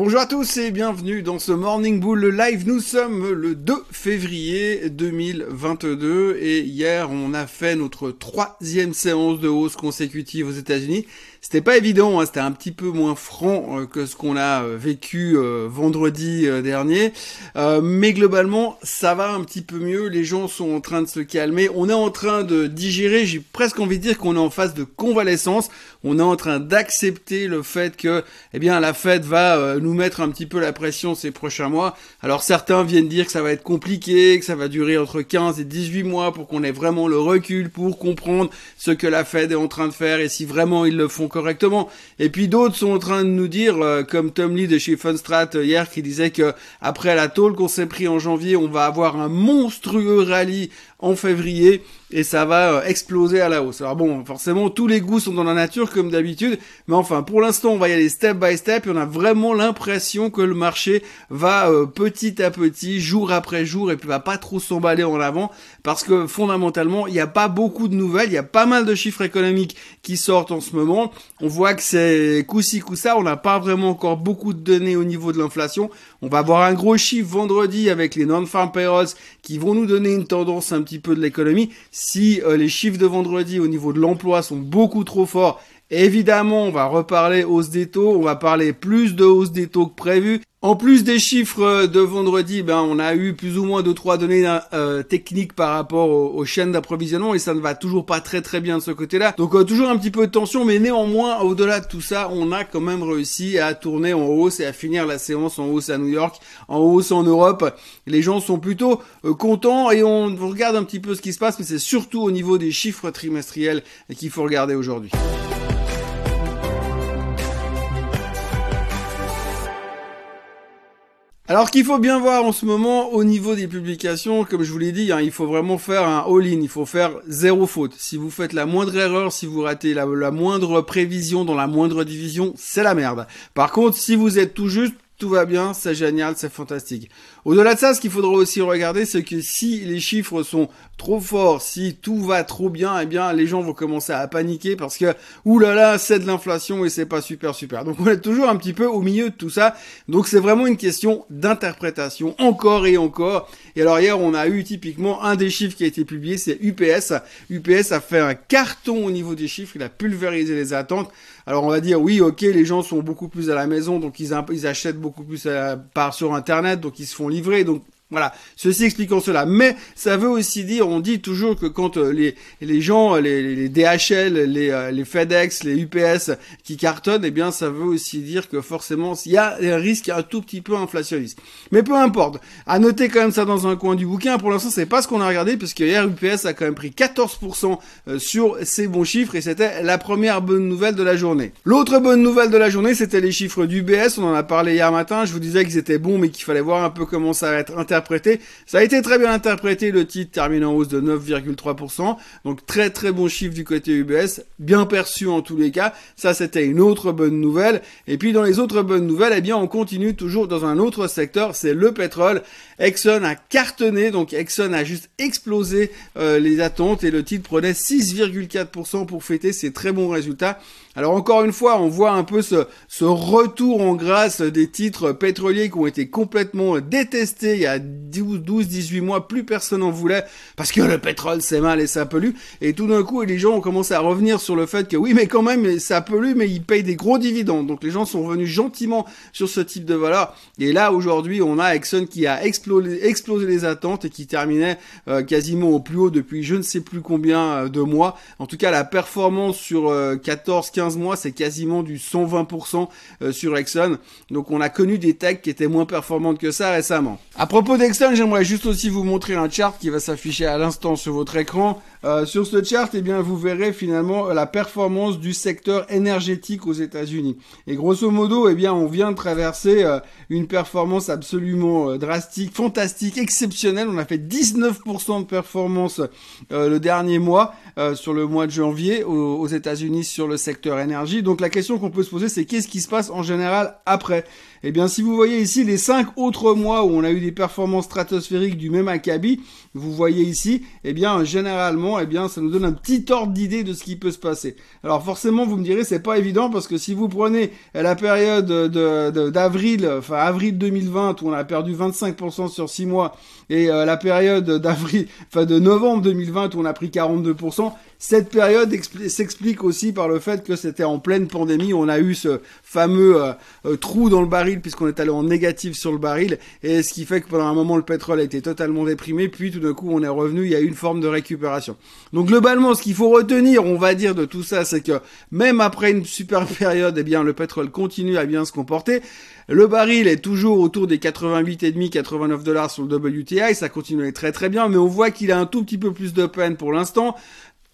Bonjour à tous et bienvenue dans ce Morning Bull Live. Nous sommes le 2 février 2022 et hier on a fait notre troisième séance de hausse consécutive aux États-Unis. C'était pas évident, hein, c'était un petit peu moins franc euh, que ce qu'on a euh, vécu euh, vendredi dernier, mais globalement ça va un petit peu mieux. Les gens sont en train de se calmer, on est en train de digérer. J'ai presque envie de dire qu'on est en phase de convalescence. On est en train d'accepter le fait que, eh bien, la Fed va nous mettre un petit peu la pression ces prochains mois. Alors certains viennent dire que ça va être compliqué, que ça va durer entre 15 et 18 mois pour qu'on ait vraiment le recul pour comprendre ce que la Fed est en train de faire et si vraiment ils le font correctement. Et puis d'autres sont en train de nous dire, comme Tom Lee de chez Funstrat euh, hier, qui disait que après la tôle qu'on s'est pris en janvier, on va avoir un monstrueux rallye en février et ça va euh, exploser à la hausse. Alors bon, forcément, tous les goûts sont dans la nature comme d'habitude, mais enfin, pour l'instant, on va y aller step by step et on a vraiment l'impression que le marché va petit à petit, jour après jour, et puis va pas trop s'emballer en avant parce que fondamentalement, il n'y a pas beaucoup de nouvelles, il y a pas mal de chiffres économiques qui sortent en ce moment. On voit que c'est coup-ci, coup-ça. On n'a pas vraiment encore beaucoup de données au niveau de l'inflation. On va avoir un gros chiffre vendredi avec les non-farm payrolls qui vont nous donner une tendance un petit peu de l'économie. Si euh, les chiffres de vendredi au niveau de l'emploi sont beaucoup trop forts, Évidemment, on va reparler hausse des taux, on va parler plus de hausse des taux que prévu. En plus des chiffres de vendredi, ben on a eu plus ou moins deux trois données euh, techniques par rapport aux, chaînes d'approvisionnement et ça ne va toujours pas très très bien de ce côté-là. Donc euh, toujours un petit peu de tension, mais néanmoins au-delà de tout ça, on a quand même réussi à tourner en hausse et à finir la séance en hausse à New York, en hausse en Europe. Les gens sont plutôt euh, contents et on regarde un petit peu ce qui se passe, mais c'est surtout au niveau des chiffres trimestriels qu'il faut regarder aujourd'hui. Alors qu'il faut bien voir en ce moment au niveau des publications, comme je vous l'ai dit, hein, il faut vraiment faire un all-in, il faut faire zéro faute. Si vous faites la moindre erreur, si vous ratez la, la moindre prévision dans la moindre division, c'est la merde. Par contre, si vous êtes tout juste, tout va bien, c'est génial, c'est fantastique. Au-delà de ça, ce qu'il faudra aussi regarder, c'est que si les chiffres sont trop forts, si tout va trop bien, eh bien les gens vont commencer à paniquer parce que oulala, c'est de l'inflation et c'est pas super super. Donc on est toujours un petit peu au milieu de tout ça. Donc c'est vraiment une question d'interprétation encore et encore. Et alors hier, on a eu typiquement un des chiffres qui a été publié, c'est UPS. UPS a fait un carton au niveau des chiffres, il a pulvérisé les attentes. Alors on va dire oui, ok, les gens sont beaucoup plus à la maison, donc ils, achètent beaucoup plus par sur internet, donc ils se font livrer, donc voilà, ceci expliquant cela. Mais ça veut aussi dire, on dit toujours que quand euh, les, les gens, les, les DHL, les, euh, les FedEx, les UPS qui cartonnent, eh bien ça veut aussi dire que forcément il y a un risque un tout petit peu inflationniste. Mais peu importe. À noter quand même ça dans un coin du bouquin. Pour l'instant, c'est pas ce qu'on a regardé parce que hier UPS a quand même pris 14% euh, sur ses bons chiffres et c'était la première bonne nouvelle de la journée. L'autre bonne nouvelle de la journée, c'était les chiffres d'UBS. On en a parlé hier matin. Je vous disais qu'ils étaient bons, mais qu'il fallait voir un peu comment ça va être inter ça a été très bien interprété, le titre termine en hausse de 9,3%. Donc très très bon chiffre du côté UBS, bien perçu en tous les cas. Ça c'était une autre bonne nouvelle. Et puis dans les autres bonnes nouvelles, eh bien on continue toujours dans un autre secteur, c'est le pétrole. Exxon a cartonné, donc Exxon a juste explosé euh, les attentes et le titre prenait 6,4% pour fêter ses très bons résultats. Alors encore une fois, on voit un peu ce, ce retour en grâce des titres pétroliers qui ont été complètement détestés il y a 12, 18 mois, plus personne en voulait parce que le pétrole c'est mal et ça pollue. Et tout d'un coup, les gens ont commencé à revenir sur le fait que oui, mais quand même, ça pollue, mais ils payent des gros dividendes. Donc les gens sont revenus gentiment sur ce type de valeur. Et là, aujourd'hui, on a Exxon qui a explosé, explosé les attentes et qui terminait euh, quasiment au plus haut depuis je ne sais plus combien euh, de mois. En tout cas, la performance sur 14, euh, 15 mois, c'est quasiment du 120% sur Exxon. Donc on a connu des techs qui étaient moins performantes que ça récemment. À propos d'Exxon, j'aimerais juste aussi vous montrer un chart qui va s'afficher à l'instant sur votre écran. Euh, sur ce chart, eh bien, vous verrez finalement la performance du secteur énergétique aux États-Unis. Et grosso modo, eh bien, on vient de traverser euh, une performance absolument euh, drastique, fantastique, exceptionnelle. On a fait 19% de performance le dernier mois, sur le mois de janvier, aux, aux États-Unis sur le secteur énergie. Donc la question qu'on peut se poser, c'est qu'est-ce qui se passe en général après? Eh bien, si vous voyez ici les cinq autres mois où on a eu des performances stratosphériques du même acabit, vous voyez ici, eh bien, généralement, eh bien, ça nous donne un petit ordre d'idée de ce qui peut se passer. Alors, forcément, vous me direz, c'est pas évident parce que si vous prenez la période d'avril, de, enfin, avril 2020 où on a perdu 25% sur six mois et euh, la période d'avril, enfin, de novembre 2020 où on a pris 42%, cette période s'explique aussi par le fait que c'était en pleine pandémie, on a eu ce fameux euh, euh, trou dans le baril puisqu'on est allé en négatif sur le baril, et ce qui fait que pendant un moment le pétrole a été totalement déprimé, puis tout d'un coup on est revenu, il y a eu une forme de récupération. Donc globalement, ce qu'il faut retenir, on va dire de tout ça, c'est que même après une super période, eh bien le pétrole continue à bien se comporter. Le baril est toujours autour des 88,5, 89 dollars sur le WTI, ça continue très très bien, mais on voit qu'il a un tout petit peu plus de peine pour l'instant.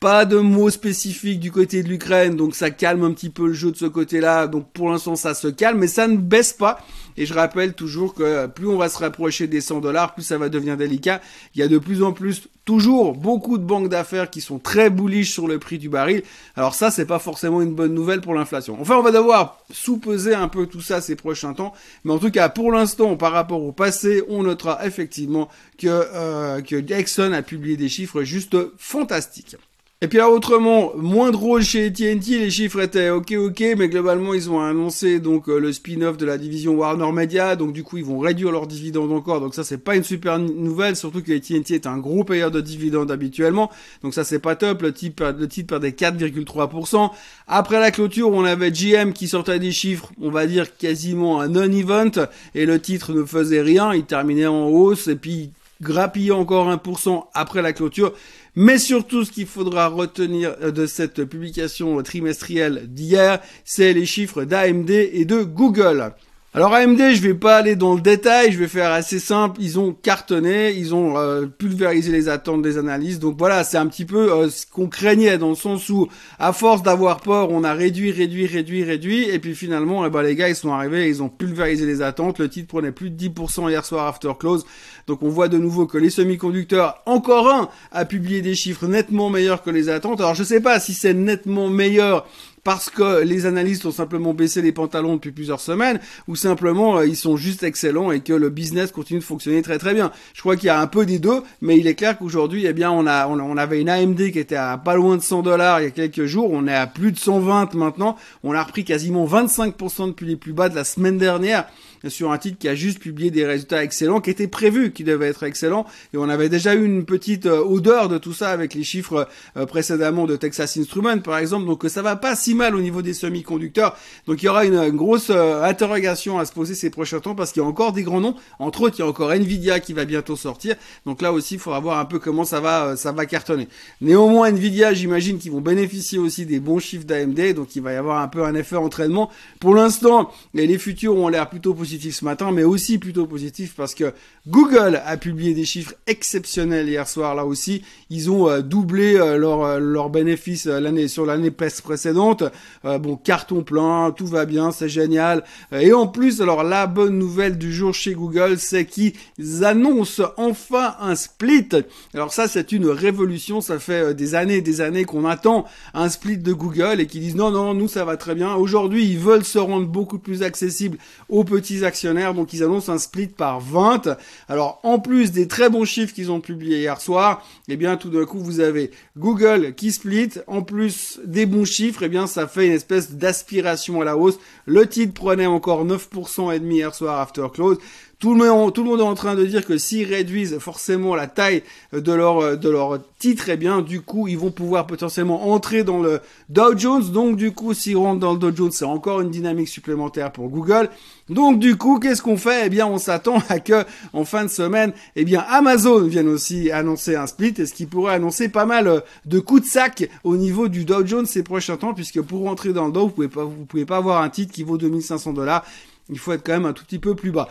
Pas de mots spécifiques du côté de l'Ukraine, donc ça calme un petit peu le jeu de ce côté-là. Donc pour l'instant ça se calme, mais ça ne baisse pas. Et je rappelle toujours que plus on va se rapprocher des 100 dollars, plus ça va devenir délicat. Il y a de plus en plus toujours beaucoup de banques d'affaires qui sont très bullish sur le prix du baril. Alors ça, c'est pas forcément une bonne nouvelle pour l'inflation. Enfin, on va devoir sous-peser un peu tout ça ces prochains temps. Mais en tout cas, pour l'instant, par rapport au passé, on notera effectivement que, euh, que Exxon a publié des chiffres juste fantastiques. Et puis là, autrement, moins drôle chez TNT, les chiffres étaient ok ok, mais globalement ils ont annoncé donc euh, le spin-off de la division Warner Media, donc du coup ils vont réduire leurs dividendes encore, donc ça c'est pas une super nouvelle, surtout que TNT est un gros payeur de dividendes habituellement, donc ça c'est pas top, le titre, le titre perdait 4,3%. Après la clôture, on avait GM qui sortait des chiffres, on va dire quasiment un non-event, et le titre ne faisait rien, il terminait en hausse, et puis grappillait encore 1% après la clôture. Mais surtout, ce qu'il faudra retenir euh, de cette publication trimestrielle d'hier, c'est les chiffres d'AMD et de Google. Alors AMD, je vais pas aller dans le détail, je vais faire assez simple. Ils ont cartonné, ils ont euh, pulvérisé les attentes des analystes. Donc voilà, c'est un petit peu euh, ce qu'on craignait dans le sens où, à force d'avoir peur, on a réduit, réduit, réduit, réduit, et puis finalement, eh ben, les gars, ils sont arrivés, ils ont pulvérisé les attentes. Le titre prenait plus de 10% hier soir after close. Donc on voit de nouveau que les semi-conducteurs, encore un, a publié des chiffres nettement meilleurs que les attentes. Alors je sais pas si c'est nettement meilleur parce que les analystes ont simplement baissé les pantalons depuis plusieurs semaines, ou simplement euh, ils sont juste excellents et que le business continue de fonctionner très très bien. Je crois qu'il y a un peu des deux, mais il est clair qu'aujourd'hui, eh bien, on a, on, avait une AMD qui était à pas loin de 100 dollars il y a quelques jours, on est à plus de 120 maintenant, on a repris quasiment 25% depuis les plus bas de la semaine dernière sur un titre qui a juste publié des résultats excellents, qui étaient prévus qui devaient être excellents, et on avait déjà eu une petite euh, odeur de tout ça avec les chiffres euh, précédemment de Texas Instruments par exemple, donc ça va pas si mal au niveau des semi-conducteurs, donc il y aura une, grosse euh, interrogation à se poser ces prochains temps parce qu'il y a encore des grands noms, entre autres il y a encore Nvidia qui va bientôt sortir, donc là aussi il faudra voir un peu comment ça va ça va cartonner. Néanmoins Nvidia j'imagine qu'ils vont bénéficier aussi des bons chiffres d'AMD, donc il va y avoir un peu un effet entraînement. Pour l'instant, les futurs ont l'air plutôt positifs ce matin, mais aussi plutôt positif parce que Google a publié des chiffres exceptionnels hier soir. Là aussi, ils ont euh, doublé euh, leur euh, leur bénéfice l'année sur l'année précédente. bon, carton plein, tout va bien, c'est génial. Et en plus, alors la bonne nouvelle du jour chez Google, c'est qu'ils annoncent enfin un split. Alors ça, c'est une révolution. Ça fait des années des années qu'on attend un split de Google et qu'ils disent non, non, nous ça va très bien. Aujourd'hui, ils veulent se rendre beaucoup plus accessible aux petits actionnaires, donc ils annoncent un split par 20. Alors en plus des très bons chiffres qu'ils ont publiés hier soir, eh bien tout d'un coup vous avez Google qui split, en plus des bons chiffres, eh bien ça fait une espèce d'aspiration à la hausse. Le titre prenait encore 9% et demi hier soir after close. Tout le, monde, est en train de dire que s'ils réduisent forcément la taille de leur, de titre, eh bien, du coup, ils vont pouvoir potentiellement entrer dans le Dow Jones. Donc, du coup, s'ils rentrent dans le Dow Jones, c'est encore une dynamique supplémentaire pour Google. Donc, du coup, qu'est-ce qu'on fait? Eh bien, on s'attend à que, en fin de semaine, eh bien, Amazon vienne aussi annoncer un split et ce qui pourrait annoncer pas mal de coups de sac au niveau du Dow Jones ces prochains temps, puisque pour rentrer dans le Dow, vous pouvez pouvez pas avoir un titre qui vaut 2500 dollars. Il faut être quand même un tout petit peu plus bas.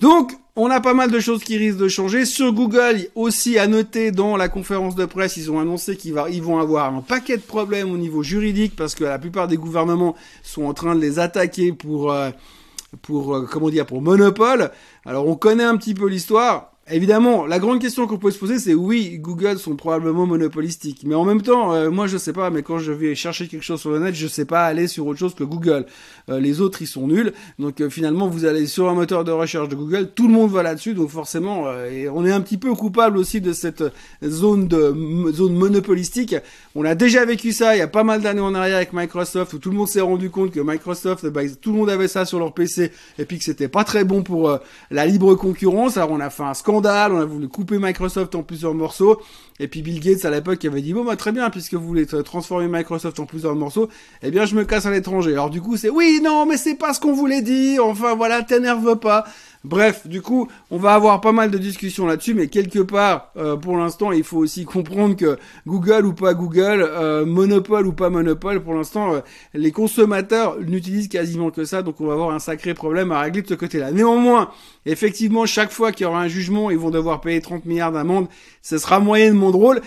Donc, on a pas mal de choses qui risquent de changer. Sur Google, aussi à noter dans la conférence de presse, ils ont annoncé qu'ils vont avoir un paquet de problèmes au niveau juridique parce que la plupart des gouvernements sont en train de les attaquer pour, euh, pour, euh, comment dire, pour monopole. Alors, on connaît un petit peu l'histoire. Évidemment, la grande question qu'on peut se poser, c'est oui, Google sont probablement monopolistiques, mais en même temps, euh, moi je sais pas, mais quand je vais chercher quelque chose sur le net, je sais pas aller sur autre chose que Google. Euh, les autres, ils sont nuls, donc euh, finalement, vous allez sur un moteur de recherche de Google, tout le monde va là-dessus, donc forcément, et on est un petit peu coupable aussi de cette zone de zone monopolistique. On a déjà vécu ça il y a pas mal d'années en arrière avec Microsoft, où tout le monde s'est rendu compte que Microsoft, bah, tout le monde avait ça sur leur PC, et puis que c'était pas très bon pour la libre concurrence. Alors on a fait un scandale on a voulu couper Microsoft en plusieurs morceaux. Et puis Bill Gates à l'époque avait dit bon bah très bien puisque vous voulez transformer Microsoft en plusieurs morceaux, eh bien je me casse à l'étranger. Alors du coup c'est oui non mais c'est pas ce qu'on voulait dire. Enfin voilà t'énerve pas. Bref, du coup, on va avoir pas mal de discussions là-dessus, mais quelque part, euh, pour l'instant, il faut aussi comprendre que Google ou pas Google, euh, monopole ou pas monopole, pour l'instant, euh, les consommateurs n'utilisent quasiment que ça, donc on va avoir un sacré problème à régler de ce côté-là. Néanmoins, effectivement, chaque fois qu'il y aura un jugement, ils vont devoir payer 30 milliards d'amendes, ce sera moyennement drôle.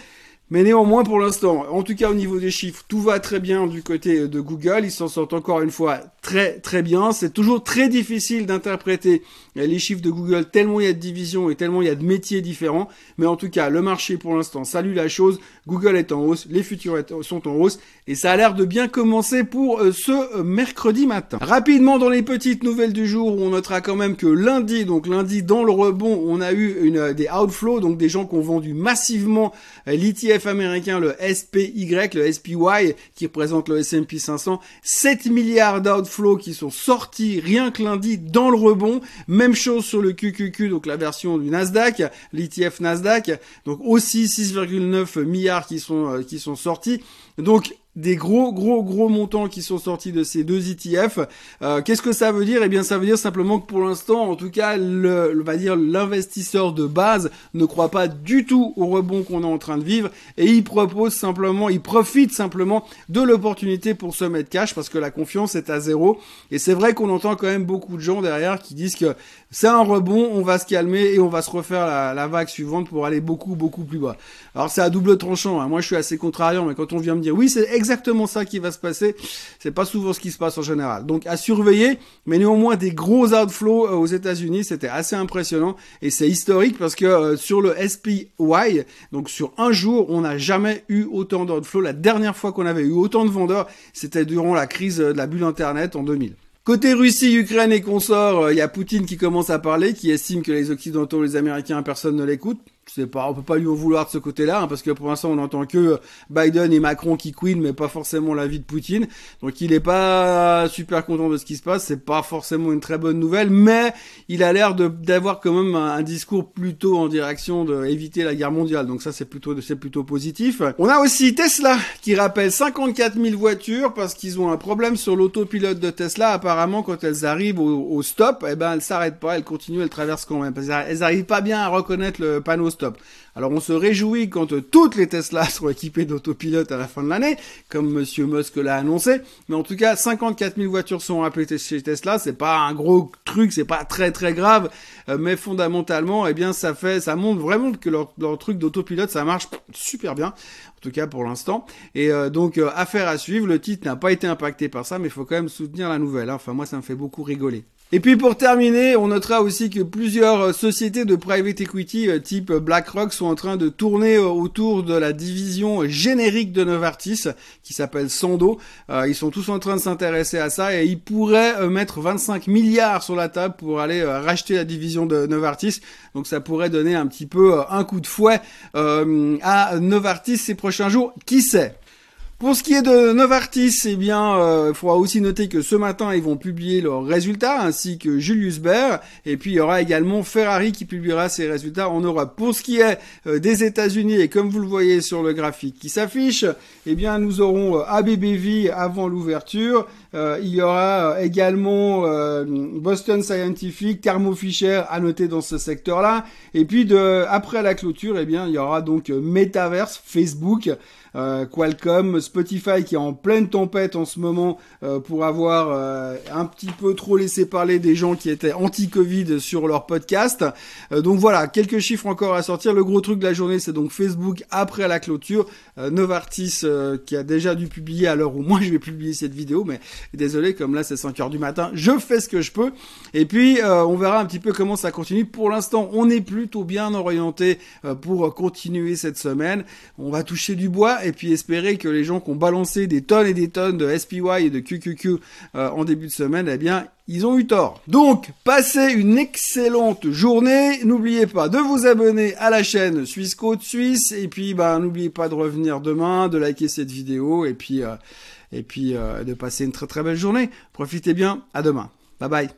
Mais néanmoins, pour l'instant, en tout cas au niveau des chiffres, tout va très bien du côté de Google. Ils s'en sortent encore une fois très très bien. C'est toujours très difficile d'interpréter les chiffres de Google tellement il y a de divisions et tellement il y a de métiers différents. Mais en tout cas, le marché pour l'instant salue la chose. Google est en hausse, les futurs sont en hausse et ça a l'air de bien commencer pour euh, ce euh, mercredi matin. Rapidement dans les petites nouvelles du jour, on notera quand même que lundi, donc lundi dans le rebond, on a eu euh, des outflows, donc des gens qui ont vendu massivement l'ETF américain, le SPY, le SPY, qui représente le S&P 500, 7 milliards d'outflows qui sont sortis rien que lundi dans le rebond. Même chose sur le QQQ, donc la version du Nasdaq, l'ETF Nasdaq, donc aussi 6,9 milliards qui sont, euh, qui sont sortis. Donc des gros gros gros montants qui sont sortis de ces deux ETF. Euh, Qu'est-ce que ça veut dire? Eh bien, ça veut dire simplement que pour l'instant, en tout cas, le, va dire l'investisseur de base ne croit pas du tout au rebond qu'on est en train de vivre et il propose simplement, il profite simplement de l'opportunité pour se mettre cash parce que la confiance est à zéro. Et c'est vrai qu'on entend quand même beaucoup de gens derrière qui disent que c'est un rebond, on va se calmer et on va se refaire la, la vague suivante pour aller beaucoup beaucoup plus bas. Alors c'est à double tranchant. Hein. Moi, je suis assez contrariant, mais quand on vient me dire oui, c'est exactement ça qui va se passer. C'est pas souvent ce qui se passe en général. Donc à surveiller, mais néanmoins des gros outflows euh, aux États-Unis, c'était assez impressionnant et c'est historique parce que euh, sur le SPY, donc sur un jour, on n'a jamais eu autant d'outflows. La dernière fois qu'on avait eu autant de vendeurs, c'était durant la crise de la bulle Internet en 2000. Côté Russie, Ukraine et consorts, il y a Poutine qui commence à parler, qui estime que les Occidentaux, les Américains, personne ne l'écoute c'est pas, on peut pas lui en vouloir de ce côté-là, hein, parce que pour l'instant on entend que Biden et Macron qui queen, mais pas forcément l'avis de Poutine. Donc il est pas super content de ce qui se passe. C'est pas forcément une très bonne nouvelle, mais il a l'air d'avoir quand même un, discours plutôt en direction d'éviter la guerre mondiale. Donc ça c'est plutôt c'est plutôt positif. On a aussi Tesla qui rappelle 54 000 voitures parce qu'ils ont un problème sur l'autopilote de Tesla. Apparemment quand elles arrivent au, stop, eh ben elles s'arrêtent pas, elles continuent, elles traversent quand même. Parce elles arrivent pas bien à reconnaître le panneau Alors on se réjouit quand toutes les Tesla seront équipées d'autopilote à la fin de l'année, comme Monsieur Musk l'a annoncé. Mais en tout cas, 54 000 voitures sont appelées chez Tesla. C'est pas un gros truc, c'est pas très très grave, euh, mais fondamentalement, eh bien, ça fait, ça montre vraiment que leur, truc d'autopilote, ça marche super bien. En tout cas pour l'instant. Et euh, donc euh, affaire à suivre. Le titre n'a pas été impacté par ça, mais il faut quand même soutenir la nouvelle. Hein. Enfin moi, ça me fait beaucoup rigoler. Et puis pour terminer, on notera aussi que plusieurs euh, sociétés de private equity euh, type BlackRock sont en train de tourner euh, autour de la division générique de Novartis qui s'appelle Sando. ils sont tous en train de s'intéresser à ça et ils pourraient mettre 25 milliards sur la table pour aller racheter la division de Novartis. Donc ça pourrait donner un petit peu un coup de fouet à Novartis ces prochains jours. Qui sait? Pour ce qui est de Novartis, eh bien, il euh, faudra aussi noter que ce matin, ils vont publier leurs résultats, ainsi que Julius Baer. Et puis, il y aura également Ferrari qui publiera ses résultats en Europe. Pour ce qui est euh, des États-Unis, et comme vous le voyez sur le graphique qui s'affiche, eh bien, nous aurons euh, ABBV avant l'ouverture. Il y aura également Boston Scientific, Thermo Fisher à noter dans ce secteur-là. Et puis, de, après la clôture, eh bien, il y aura donc Metaverse, Facebook. Euh, Qualcomm, Spotify qui est en pleine tempête en ce moment euh, pour avoir euh, un petit peu trop laissé parler des gens qui étaient anti-Covid sur leur podcast. donc voilà, quelques chiffres encore à sortir. Le gros truc de la journée, c'est donc Facebook après la clôture. Novartis qui a déjà dû publier à l'heure où moi je vais publier cette vidéo, mais Désolé, comme là c'est 5 heures du matin, je fais ce que je peux. Et puis euh, on verra un petit peu comment ça continue. Pour l'instant, on est plutôt bien orienté euh, pour continuer cette semaine. On va toucher du bois et puis espérer que les gens qui ont balancé des tonnes et des tonnes de SPY et de QQQ en début de semaine, eh bien ils ont eu tort. Donc, passez une excellente journée. N'oubliez pas de vous abonner à la chaîne Suisse Côte Suisse. Et puis, bah, n'oubliez pas de revenir demain, de liker cette vidéo et puis, euh, et puis euh, de passer une très très belle journée. Profitez bien. À demain. Bye bye.